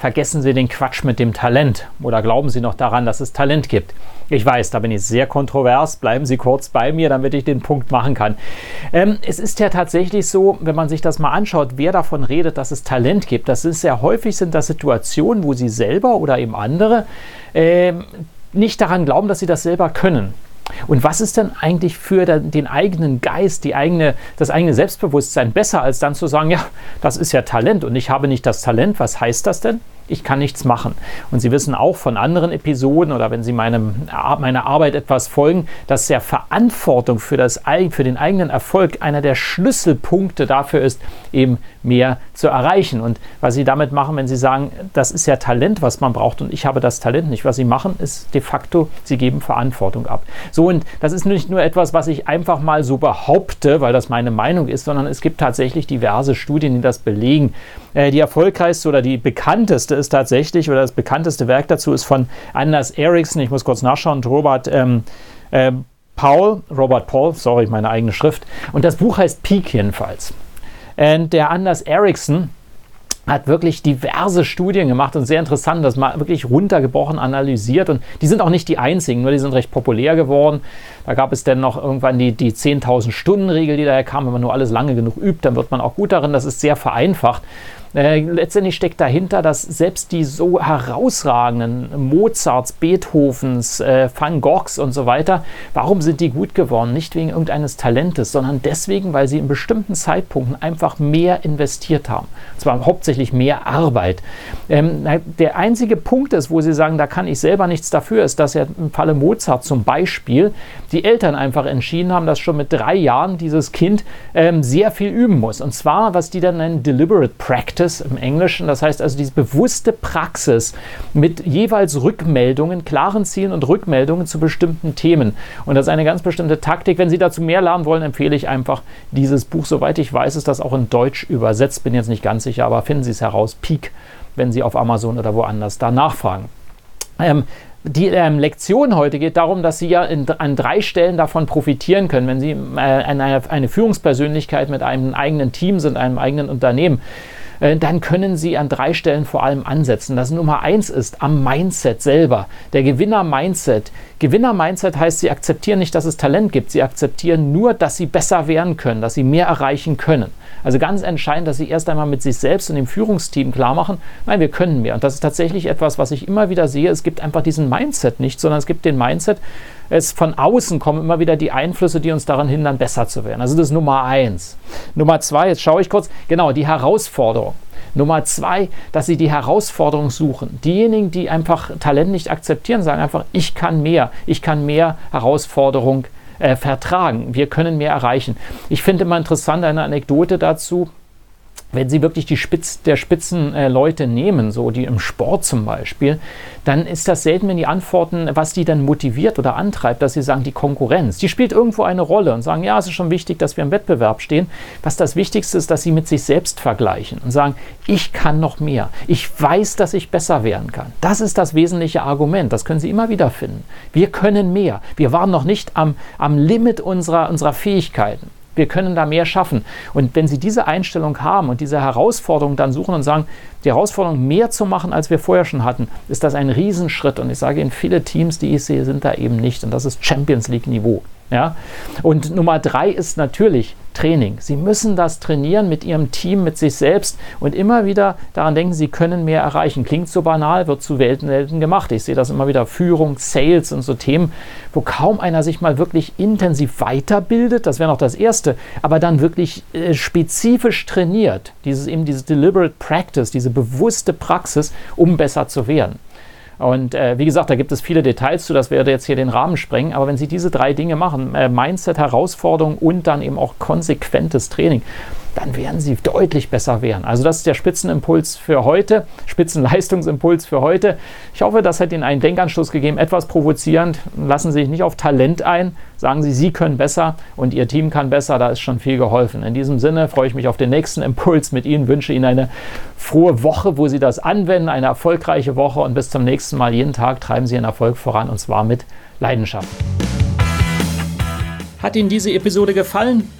Vergessen Sie den Quatsch mit dem Talent oder glauben Sie noch daran, dass es Talent gibt? Ich weiß, da bin ich sehr kontrovers. Bleiben Sie kurz bei mir, damit ich den Punkt machen kann. Ähm, es ist ja tatsächlich so, wenn man sich das mal anschaut, wer davon redet, dass es Talent gibt. Das ist sehr häufig sind das Situationen, wo Sie selber oder eben andere ähm, nicht daran glauben, dass Sie das selber können. Und was ist denn eigentlich für den eigenen Geist, die eigene, das eigene Selbstbewusstsein besser, als dann zu sagen, ja, das ist ja Talent und ich habe nicht das Talent, was heißt das denn? ich kann nichts machen. Und Sie wissen auch von anderen Episoden oder wenn Sie meinem, meiner Arbeit etwas folgen, dass ja Verantwortung für, das, für den eigenen Erfolg einer der Schlüsselpunkte dafür ist, eben mehr zu erreichen. Und was Sie damit machen, wenn Sie sagen, das ist ja Talent, was man braucht und ich habe das Talent nicht, was Sie machen, ist de facto, Sie geben Verantwortung ab. So, und das ist nicht nur etwas, was ich einfach mal so behaupte, weil das meine Meinung ist, sondern es gibt tatsächlich diverse Studien, die das belegen. Äh, die erfolgreichste oder die bekannteste ist tatsächlich, oder das bekannteste Werk dazu ist von Anders Ericsson, ich muss kurz nachschauen, Robert ähm, äh, Paul, Robert Paul, sorry, meine eigene Schrift. Und das Buch heißt Peak jedenfalls. Und der Anders Ericsson, hat wirklich diverse Studien gemacht und sehr interessant, das mal wirklich runtergebrochen analysiert. Und die sind auch nicht die einzigen, nur die sind recht populär geworden. Da gab es dann noch irgendwann die, die 10.000 Stunden Regel, die daher kam. Wenn man nur alles lange genug übt, dann wird man auch gut darin. Das ist sehr vereinfacht. Äh, letztendlich steckt dahinter, dass selbst die so herausragenden Mozarts, Beethovens, äh, Van Goghs und so weiter, warum sind die gut geworden? Nicht wegen irgendeines Talentes, sondern deswegen, weil sie in bestimmten Zeitpunkten einfach mehr investiert haben. Und zwar hauptsächlich mehr Arbeit. Ähm, der einzige Punkt ist, wo sie sagen, da kann ich selber nichts dafür, ist, dass ja im Falle Mozart zum Beispiel die Eltern einfach entschieden haben, dass schon mit drei Jahren dieses Kind ähm, sehr viel üben muss. Und zwar, was die dann nennen, Deliberate Practice. Practice im Englischen. Das heißt also diese bewusste Praxis mit jeweils Rückmeldungen, klaren Zielen und Rückmeldungen zu bestimmten Themen. Und das ist eine ganz bestimmte Taktik. Wenn Sie dazu mehr lernen wollen, empfehle ich einfach dieses Buch. Soweit ich weiß, ist das auch in Deutsch übersetzt. Bin jetzt nicht ganz sicher, aber finden Sie es heraus. Peak, wenn Sie auf Amazon oder woanders da nachfragen. Ähm, die ähm, Lektion heute geht darum, dass Sie ja in, an drei Stellen davon profitieren können, wenn Sie äh, eine, eine Führungspersönlichkeit mit einem eigenen Team sind, einem eigenen Unternehmen. Äh, dann können Sie an drei Stellen vor allem ansetzen. Das Nummer eins ist am Mindset selber. Der Gewinner-Mindset. Gewinner-Mindset heißt, Sie akzeptieren nicht, dass es Talent gibt. Sie akzeptieren nur, dass Sie besser werden können, dass Sie mehr erreichen können. Also ganz entscheidend, dass Sie erst einmal mit sich selbst und dem Führungsteam klar machen, nein, wir können mehr. Und das ist tatsächlich etwas, was ich immer wieder sehe. Es gibt einfach diesen Mindset nicht, sondern es gibt den Mindset, es von außen kommen immer wieder die Einflüsse, die uns daran hindern, besser zu werden. Also das ist Nummer eins. Nummer zwei, jetzt schaue ich kurz, genau, die Herausforderung. Nummer zwei, dass sie die Herausforderung suchen. Diejenigen, die einfach Talent nicht akzeptieren, sagen einfach, ich kann mehr, ich kann mehr Herausforderung äh, vertragen, wir können mehr erreichen. Ich finde immer interessant eine Anekdote dazu, wenn Sie wirklich die Spitz der Spitzenleute äh, nehmen, so die im Sport zum Beispiel, dann ist das selten, wenn die antworten, was die dann motiviert oder antreibt, dass sie sagen, die Konkurrenz. Die spielt irgendwo eine Rolle und sagen, ja, es ist schon wichtig, dass wir im Wettbewerb stehen. Was das Wichtigste ist, dass sie mit sich selbst vergleichen und sagen, ich kann noch mehr. Ich weiß, dass ich besser werden kann. Das ist das wesentliche Argument. Das können Sie immer wieder finden. Wir können mehr. Wir waren noch nicht am, am Limit unserer, unserer Fähigkeiten wir können da mehr schaffen. Und wenn Sie diese Einstellung haben und diese Herausforderung dann suchen und sagen, die Herausforderung mehr zu machen, als wir vorher schon hatten, ist das ein Riesenschritt. Und ich sage Ihnen, viele Teams, die ich sehe, sind da eben nicht. Und das ist Champions League Niveau. Ja? Und Nummer drei ist natürlich Training. Sie müssen das trainieren mit Ihrem Team, mit sich selbst und immer wieder daran denken, Sie können mehr erreichen. Klingt so banal, wird zu Welten gemacht. Ich sehe das immer wieder, Führung, Sales und so Themen, wo kaum einer sich mal wirklich intensiv weiterbildet, das wäre noch das Erste, aber dann wirklich äh, spezifisch trainiert, dieses eben diese deliberate practice, diese bewusste Praxis, um besser zu werden. Und äh, wie gesagt, da gibt es viele Details zu, das werde jetzt hier den Rahmen sprengen. Aber wenn Sie diese drei Dinge machen, äh, Mindset, Herausforderung und dann eben auch konsequentes Training, dann werden sie deutlich besser werden. Also das ist der Spitzenimpuls für heute, Spitzenleistungsimpuls für heute. Ich hoffe, das hat Ihnen einen Denkanstoß gegeben, etwas provozierend. Lassen Sie sich nicht auf Talent ein, sagen Sie, Sie können besser und Ihr Team kann besser, da ist schon viel geholfen. In diesem Sinne freue ich mich auf den nächsten Impuls mit Ihnen, wünsche Ihnen eine frohe Woche, wo Sie das anwenden, eine erfolgreiche Woche und bis zum nächsten Mal. Jeden Tag treiben Sie Ihren Erfolg voran und zwar mit Leidenschaft. Hat Ihnen diese Episode gefallen?